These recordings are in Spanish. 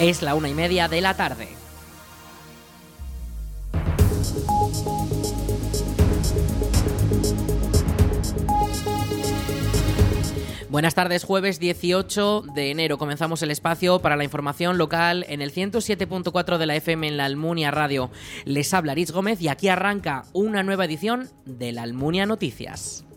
Es la una y media de la tarde. Buenas tardes, jueves 18 de enero. Comenzamos el espacio para la información local en el 107.4 de la FM en la Almunia Radio. Les habla Aritz Gómez y aquí arranca una nueva edición de la Almunia Noticias.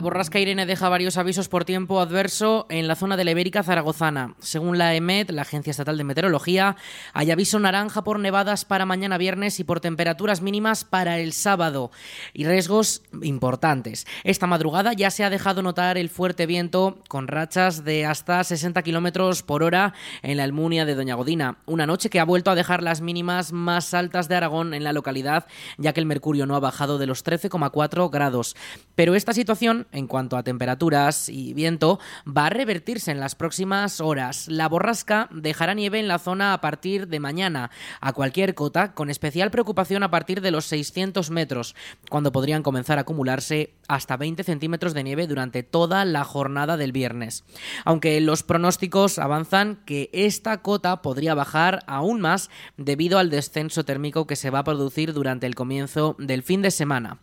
La borrasca Irene deja varios avisos por tiempo adverso en la zona de la Ibérica Zaragozana. Según la EMET, la Agencia Estatal de Meteorología, hay aviso naranja por nevadas para mañana viernes y por temperaturas mínimas para el sábado y riesgos importantes. Esta madrugada ya se ha dejado notar el fuerte viento con rachas de hasta 60 kilómetros por hora en la Almunia de Doña Godina. Una noche que ha vuelto a dejar las mínimas más altas de Aragón en la localidad, ya que el mercurio no ha bajado de los 13,4 grados. Pero esta situación en cuanto a temperaturas y viento va a revertirse en las próximas horas. La borrasca dejará nieve en la zona a partir de mañana, a cualquier cota, con especial preocupación a partir de los 600 metros, cuando podrían comenzar a acumularse hasta 20 centímetros de nieve durante toda la jornada del viernes. Aunque los pronósticos avanzan que esta cota podría bajar aún más debido al descenso térmico que se va a producir durante el comienzo del fin de semana.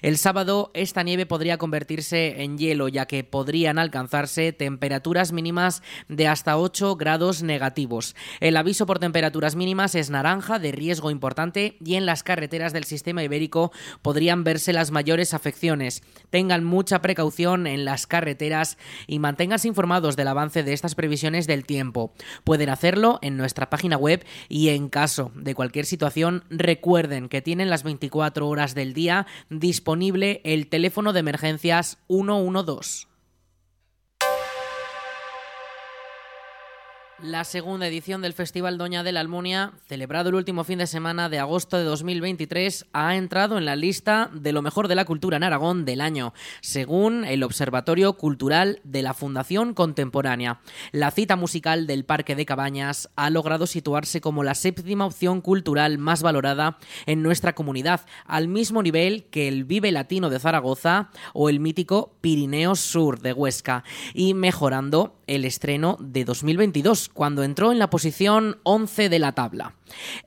El sábado esta nieve podría convertirse en hielo, ya que podrían alcanzarse temperaturas mínimas de hasta 8 grados negativos. El aviso por temperaturas mínimas es naranja, de riesgo importante, y en las carreteras del sistema ibérico podrían verse las mayores afecciones. Tengan mucha precaución en las carreteras y manténganse informados del avance de estas previsiones del tiempo. Pueden hacerlo en nuestra página web y en caso de cualquier situación recuerden que tienen las 24 horas del día disponible el teléfono de emergencias 112. La segunda edición del Festival Doña de la Almunia, celebrado el último fin de semana de agosto de 2023, ha entrado en la lista de lo mejor de la cultura en Aragón del año, según el Observatorio Cultural de la Fundación Contemporánea. La cita musical del Parque de Cabañas ha logrado situarse como la séptima opción cultural más valorada en nuestra comunidad, al mismo nivel que el Vive Latino de Zaragoza o el mítico Pirineo Sur de Huesca, y mejorando el estreno de 2022 cuando entró en la posición 11 de la tabla.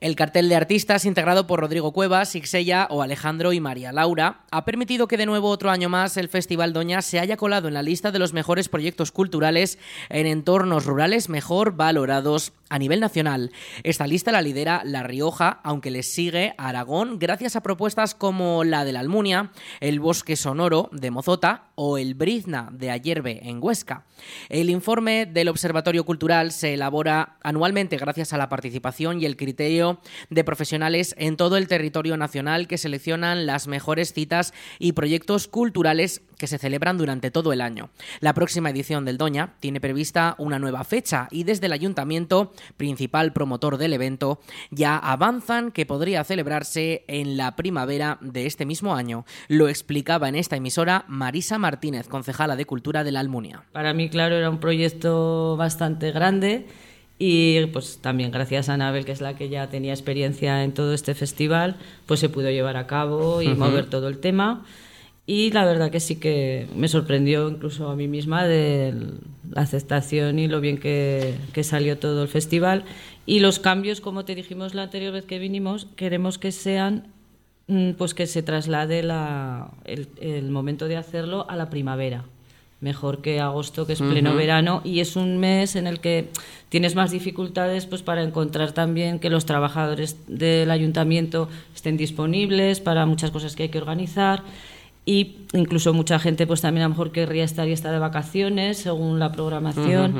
El cartel de artistas, integrado por Rodrigo Cuevas, Ixella o Alejandro y María Laura, ha permitido que de nuevo otro año más el Festival Doña se haya colado en la lista de los mejores proyectos culturales en entornos rurales mejor valorados a nivel nacional. Esta lista la lidera La Rioja, aunque le sigue Aragón gracias a propuestas como la de la Almunia, el Bosque Sonoro de Mozota o el Brizna de Ayerbe en Huesca. El informe del Observatorio Cultural se elabora anualmente gracias a la participación y el criterio de profesionales en todo el territorio nacional que seleccionan las mejores citas y proyectos culturales que se celebran durante todo el año. La próxima edición del Doña tiene prevista una nueva fecha y desde el ayuntamiento, principal promotor del evento, ya avanzan que podría celebrarse en la primavera de este mismo año. Lo explicaba en esta emisora Marisa Martínez, concejala de Cultura de la Almunia. Para mí, claro, era un proyecto bastante grande y pues también gracias a Anabel, que es la que ya tenía experiencia en todo este festival, pues se pudo llevar a cabo y mover todo el tema. Y la verdad que sí que me sorprendió incluso a mí misma de la aceptación y lo bien que, que, salió todo el festival. Y los cambios, como te dijimos la anterior vez que vinimos, queremos que sean, mm, pues que se traslade la, el, el momento de hacerlo a la primavera mejor que agosto, que es pleno verano, y es un mes en el que tienes más dificultades pues para encontrar también que los trabajadores del ayuntamiento estén disponibles para muchas cosas que hay que organizar y incluso mucha gente pues también a lo mejor querría estar y estar de vacaciones según la programación.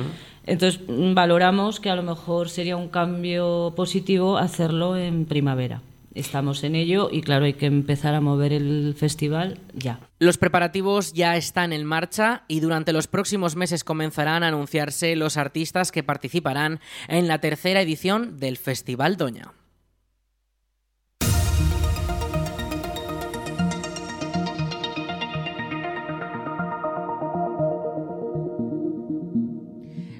Entonces valoramos que a lo mejor sería un cambio positivo hacerlo en primavera. Estamos en ello y claro, hay que empezar a mover el festival ya. Los preparativos ya están en marcha y durante los próximos meses comenzarán a anunciarse los artistas que participarán en la tercera edición del Festival Doña.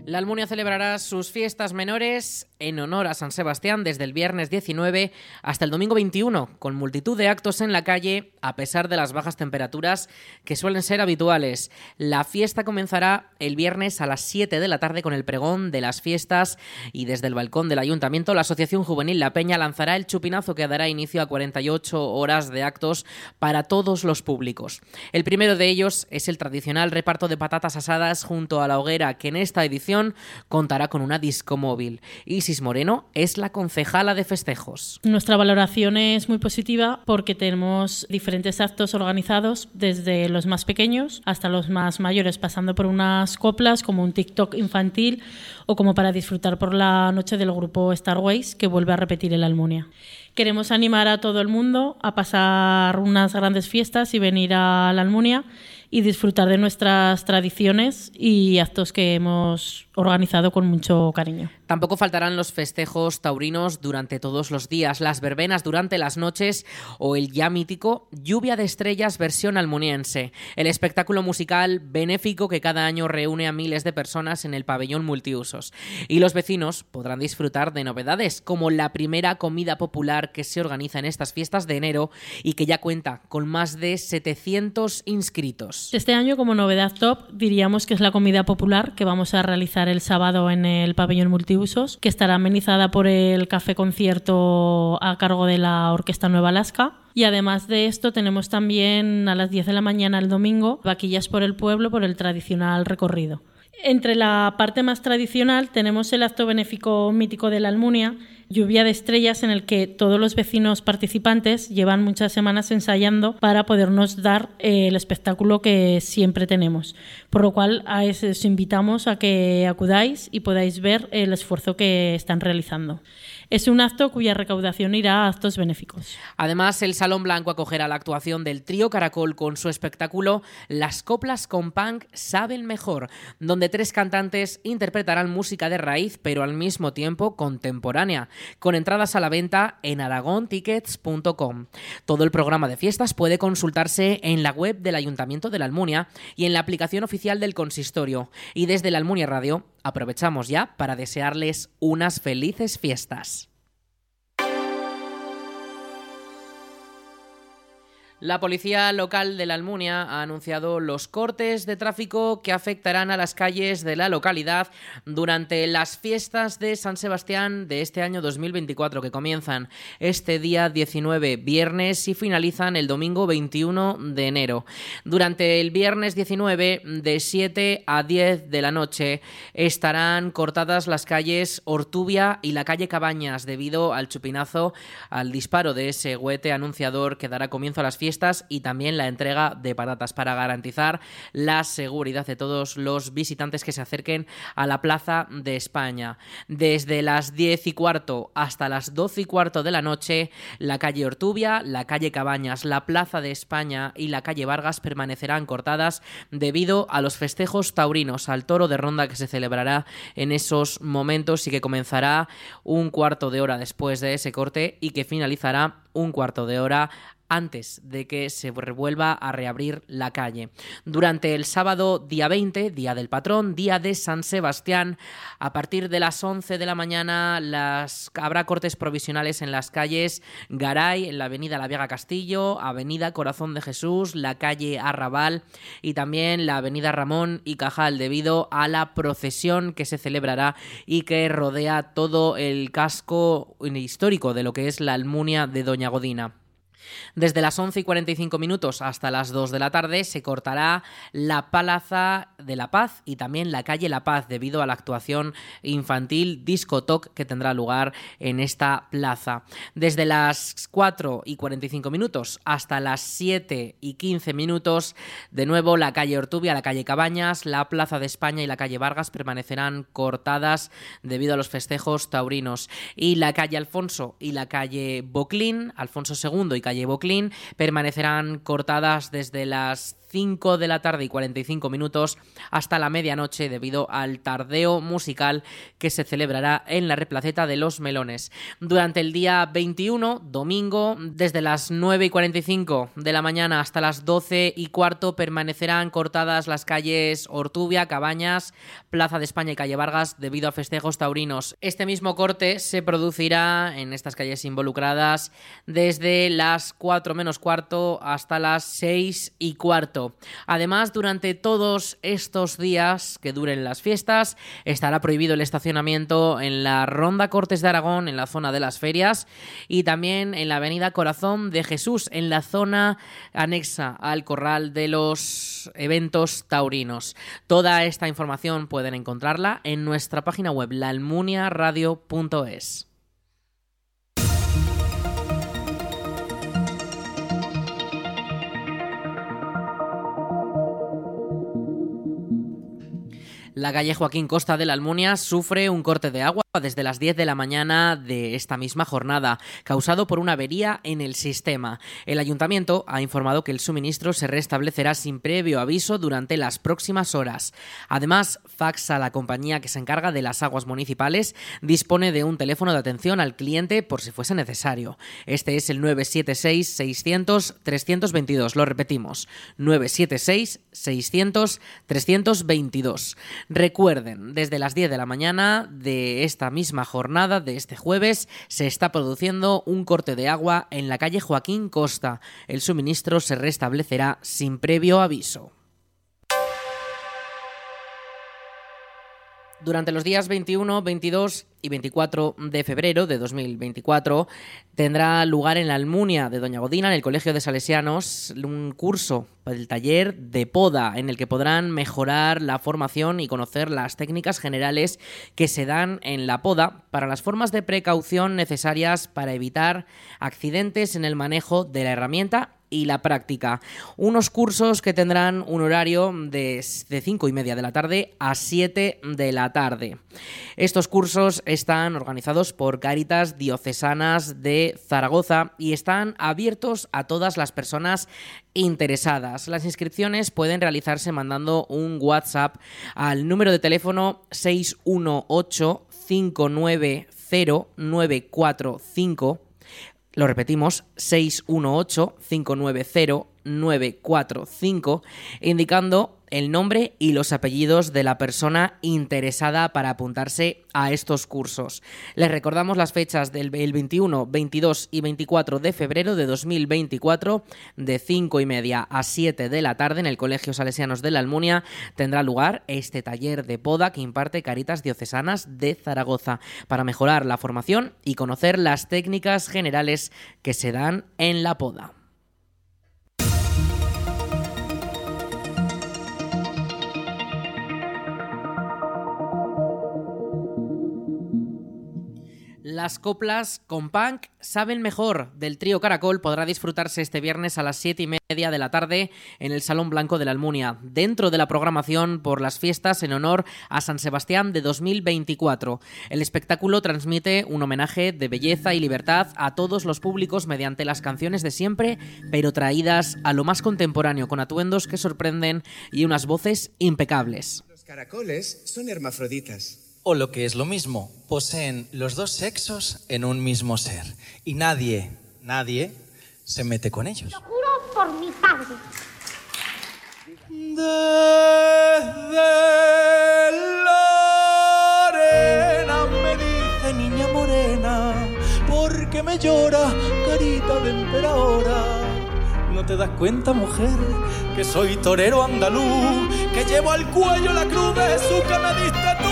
La Almunia celebrará sus fiestas menores en honor a San Sebastián desde el viernes 19 hasta el domingo 21, con multitud de actos en la calle a pesar de las bajas temperaturas que suelen ser habituales. La fiesta comenzará el viernes a las 7 de la tarde con el pregón de las fiestas y desde el balcón del ayuntamiento la Asociación Juvenil La Peña lanzará el chupinazo que dará inicio a 48 horas de actos para todos los públicos. El primero de ellos es el tradicional reparto de patatas asadas junto a la hoguera que en esta edición contará con una disco móvil. Isis Moreno es la concejala de festejos. Nuestra valoración es muy positiva porque tenemos diferentes actos organizados desde los más pequeños hasta los más mayores, pasando por unas coplas como un TikTok infantil o como para disfrutar por la noche del grupo Starways que vuelve a repetir el Almunia. Queremos animar a todo el mundo a pasar unas grandes fiestas y venir a la Almunia y disfrutar de nuestras tradiciones y actos que hemos organizado con mucho cariño. Tampoco faltarán los festejos taurinos durante todos los días, las verbenas durante las noches o el ya mítico Lluvia de Estrellas versión almuniense, el espectáculo musical benéfico que cada año reúne a miles de personas en el pabellón multiusos. Y los vecinos podrán disfrutar de novedades como la primera comida popular que se organiza en estas fiestas de enero y que ya cuenta con más de 700 inscritos. Este año como novedad top diríamos que es la comida popular que vamos a realizar el sábado en el pabellón multiusos usos, que estará amenizada por el café concierto a cargo de la Orquesta Nueva Alaska. Y además de esto tenemos también a las 10 de la mañana el domingo vaquillas por el pueblo por el tradicional recorrido. Entre la parte más tradicional tenemos el acto benéfico mítico de la Almunia, Lluvia de Estrellas, en el que todos los vecinos participantes llevan muchas semanas ensayando para podernos dar eh, el espectáculo que siempre tenemos. Por lo cual os invitamos a que acudáis y podáis ver el esfuerzo que están realizando. Es un acto cuya recaudación irá a actos benéficos. Además, el Salón Blanco acogerá la actuación del trío Caracol con su espectáculo Las coplas con punk saben mejor, donde tres cantantes interpretarán música de raíz, pero al mismo tiempo contemporánea, con entradas a la venta en aragontickets.com. Todo el programa de fiestas puede consultarse en la web del Ayuntamiento de la Almunia y en la aplicación oficial del consistorio. Y desde la Almunia Radio aprovechamos ya para desearles unas felices fiestas. La policía local de la Almunia ha anunciado los cortes de tráfico que afectarán a las calles de la localidad durante las fiestas de San Sebastián de este año 2024 que comienzan este día 19 viernes y finalizan el domingo 21 de enero. Durante el viernes 19 de 7 a 10 de la noche estarán cortadas las calles Ortubia y la calle Cabañas debido al chupinazo, al disparo de ese huete anunciador que dará comienzo a las fiestas y también la entrega de patatas para garantizar la seguridad de todos los visitantes que se acerquen a la Plaza de España. Desde las 10 y cuarto hasta las 12 y cuarto de la noche, la calle Ortubia, la calle Cabañas, la Plaza de España y la calle Vargas permanecerán cortadas debido a los festejos taurinos al toro de ronda que se celebrará en esos momentos y que comenzará un cuarto de hora después de ese corte y que finalizará un cuarto de hora antes de que se revuelva a reabrir la calle. Durante el sábado día 20, día del patrón, día de San Sebastián, a partir de las 11 de la mañana las, habrá cortes provisionales en las calles Garay, en la avenida La Vega Castillo, avenida Corazón de Jesús, la calle Arrabal y también la avenida Ramón y Cajal debido a la procesión que se celebrará y que rodea todo el casco histórico de lo que es la Almunia de Doña Godina. Desde las 11 y 45 minutos hasta las 2 de la tarde se cortará la Plaza de la Paz y también la calle La Paz debido a la actuación infantil Disco que tendrá lugar en esta plaza. Desde las 4 y 45 minutos hasta las 7 y 15 minutos, de nuevo la calle Ortubia, la calle Cabañas, la Plaza de España y la calle Vargas permanecerán cortadas debido a los festejos taurinos. Y la calle Alfonso y la calle Boclín, Alfonso II y calle Boclín, permanecerán cortadas desde las 5 de la tarde y 45 minutos hasta la medianoche debido al tardeo musical que se celebrará en la replaceta de Los Melones. Durante el día 21, domingo, desde las 9 y 45 de la mañana hasta las 12 y cuarto permanecerán cortadas las calles Ortubia, Cabañas, Plaza de España y Calle Vargas debido a festejos taurinos. Este mismo corte se producirá en estas calles involucradas desde las 4 menos cuarto hasta las 6 y cuarto. Además, durante todos estos días que duren las fiestas, estará prohibido el estacionamiento en la Ronda Cortes de Aragón, en la zona de las ferias, y también en la Avenida Corazón de Jesús, en la zona anexa al corral de los eventos taurinos. Toda esta información pueden encontrarla en nuestra página web, laalmuniaradio.es. La calle Joaquín Costa de la Almunia sufre un corte de agua desde las 10 de la mañana de esta misma jornada, causado por una avería en el sistema. El ayuntamiento ha informado que el suministro se restablecerá sin previo aviso durante las próximas horas. Además, Faxa, la compañía que se encarga de las aguas municipales, dispone de un teléfono de atención al cliente por si fuese necesario. Este es el 976-600-322. Lo repetimos, 976-600-322. Recuerden, desde las 10 de la mañana de esta misma jornada, de este jueves, se está produciendo un corte de agua en la calle Joaquín Costa. El suministro se restablecerá sin previo aviso. Durante los días 21, 22 y 24 de febrero de 2024 tendrá lugar en la Almunia de Doña Godina, en el Colegio de Salesianos, un curso del taller de poda en el que podrán mejorar la formación y conocer las técnicas generales que se dan en la poda para las formas de precaución necesarias para evitar accidentes en el manejo de la herramienta y la práctica. Unos cursos que tendrán un horario de, de 5 y media de la tarde a 7 de la tarde. Estos cursos están organizados por Cáritas Diocesanas de Zaragoza y están abiertos a todas las personas interesadas. Las inscripciones pueden realizarse mandando un WhatsApp al número de teléfono 618 590 945 lo repetimos, 618-590-945, indicando el nombre y los apellidos de la persona interesada para apuntarse a estos cursos. Les recordamos las fechas del 21, 22 y 24 de febrero de 2024 de 5 y media a 7 de la tarde en el Colegio Salesianos de la Almunia tendrá lugar este taller de poda que imparte Caritas Diocesanas de Zaragoza para mejorar la formación y conocer las técnicas generales que se dan en la poda. Las coplas con punk saben mejor del trío Caracol podrá disfrutarse este viernes a las 7 y media de la tarde en el Salón Blanco de la Almunia, dentro de la programación por las fiestas en honor a San Sebastián de 2024. El espectáculo transmite un homenaje de belleza y libertad a todos los públicos mediante las canciones de siempre, pero traídas a lo más contemporáneo, con atuendos que sorprenden y unas voces impecables. Los caracoles son hermafroditas o lo que es lo mismo, poseen los dos sexos en un mismo ser. Y nadie, nadie se mete con ellos. Lo juro por mi padre. Desde la arena me dice niña morena, porque me llora carita de emperadora. ¿No te das cuenta, mujer, que soy torero andaluz, que llevo al cuello la cruz de su que me diste tú?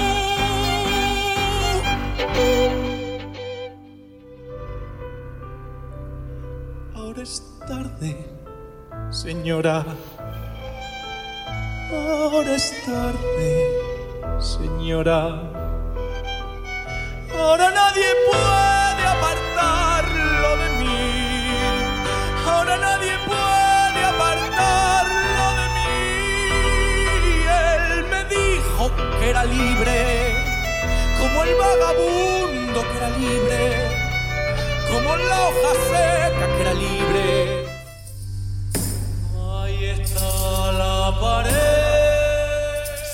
Ahora es tarde, señora. Ahora es tarde, señora. Ahora nadie puede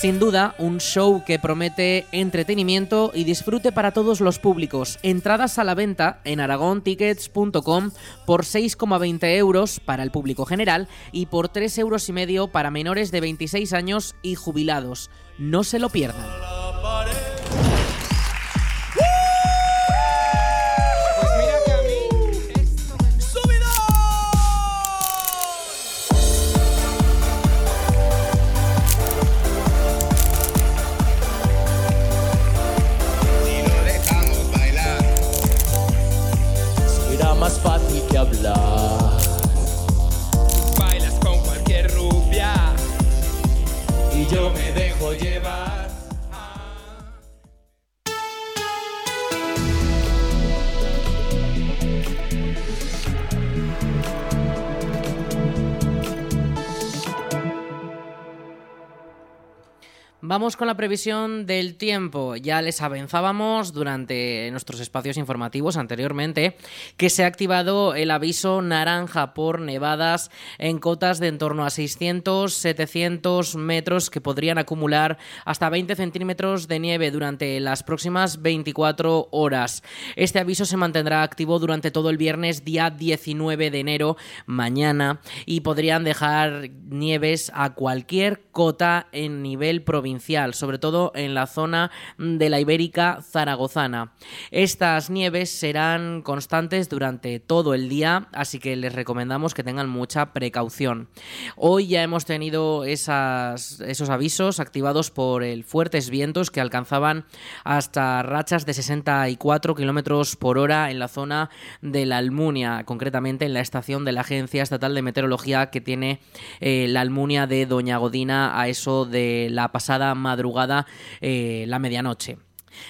Sin duda, un show que promete entretenimiento y disfrute para todos los públicos. Entradas a la venta en aragontickets.com por 6,20 euros para el público general y por 3 euros para menores de 26 años y jubilados. No se lo pierdan. Vamos con la previsión del tiempo. Ya les avanzábamos durante nuestros espacios informativos anteriormente que se ha activado el aviso naranja por nevadas en cotas de en torno a 600-700 metros que podrían acumular hasta 20 centímetros de nieve durante las próximas 24 horas. Este aviso se mantendrá activo durante todo el viernes día 19 de enero, mañana, y podrían dejar nieves a cualquier cota en nivel provincial, sobre todo en la zona de la Ibérica zaragozana. Estas nieves serán constantes durante todo el día, así que les recomendamos que tengan mucha precaución. Hoy ya hemos tenido esos avisos activados por el fuertes vientos que alcanzaban hasta rachas de 64 kilómetros por hora en la zona de la Almunia, concretamente en la estación de la Agencia Estatal de Meteorología que tiene eh, la Almunia de Doña Godina a eso de la pasada madrugada, eh, la medianoche.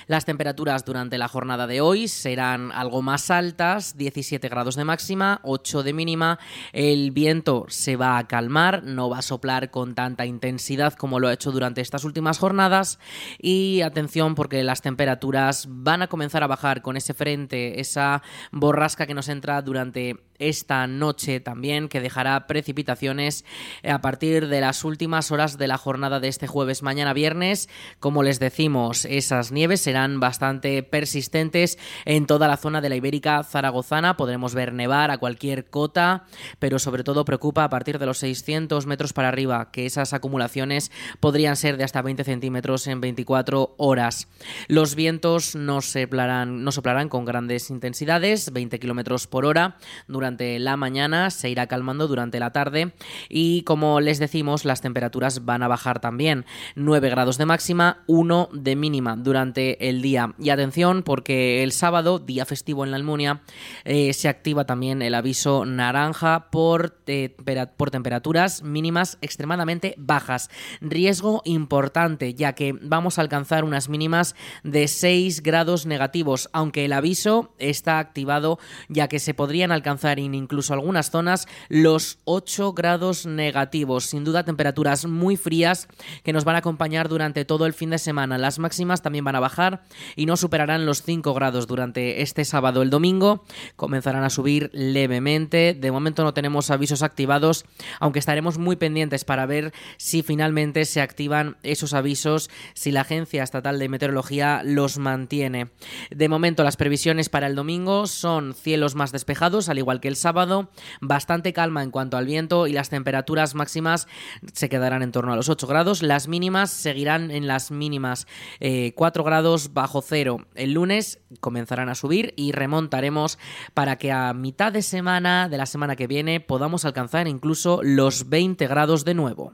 Las temperaturas durante la jornada de hoy serán algo más altas, 17 grados de máxima, 8 de mínima. El viento se va a calmar, no va a soplar con tanta intensidad como lo ha hecho durante estas últimas jornadas. Y atención porque las temperaturas van a comenzar a bajar con ese frente, esa borrasca que nos entra durante esta noche también, que dejará precipitaciones a partir de las últimas horas de la jornada de este jueves. Mañana viernes, como les decimos, esas nieves serán bastante persistentes en toda la zona de la Ibérica zaragozana. Podremos ver nevar a cualquier cota, pero sobre todo preocupa a partir de los 600 metros para arriba, que esas acumulaciones podrían ser de hasta 20 centímetros en 24 horas. Los vientos no soplarán, no soplarán con grandes intensidades, 20 kilómetros por hora durante la mañana, se irá calmando durante la tarde y como les decimos, las temperaturas van a bajar también. 9 grados de máxima, 1 de mínima durante el día. Y atención porque el sábado, día festivo en la Almunia, eh, se activa también el aviso naranja por, por temperaturas mínimas extremadamente bajas. Riesgo importante ya que vamos a alcanzar unas mínimas de 6 grados negativos, aunque el aviso está activado ya que se podrían alcanzar incluso algunas zonas los 8 grados negativos. Sin duda temperaturas muy frías que nos van a acompañar durante todo el fin de semana. Las máximas también van a bajar y no superarán los 5 grados durante este sábado. El domingo comenzarán a subir levemente. De momento no tenemos avisos activados, aunque estaremos muy pendientes para ver si finalmente se activan esos avisos, si la Agencia Estatal de Meteorología los mantiene. De momento las previsiones para el domingo son cielos más despejados, al el sábado, bastante calma en cuanto al viento y las temperaturas máximas se quedarán en torno a los 8 grados, las mínimas seguirán en las mínimas eh, 4 grados bajo cero. El lunes comenzarán a subir y remontaremos para que a mitad de semana de la semana que viene podamos alcanzar incluso los 20 grados de nuevo.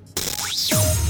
Tchau.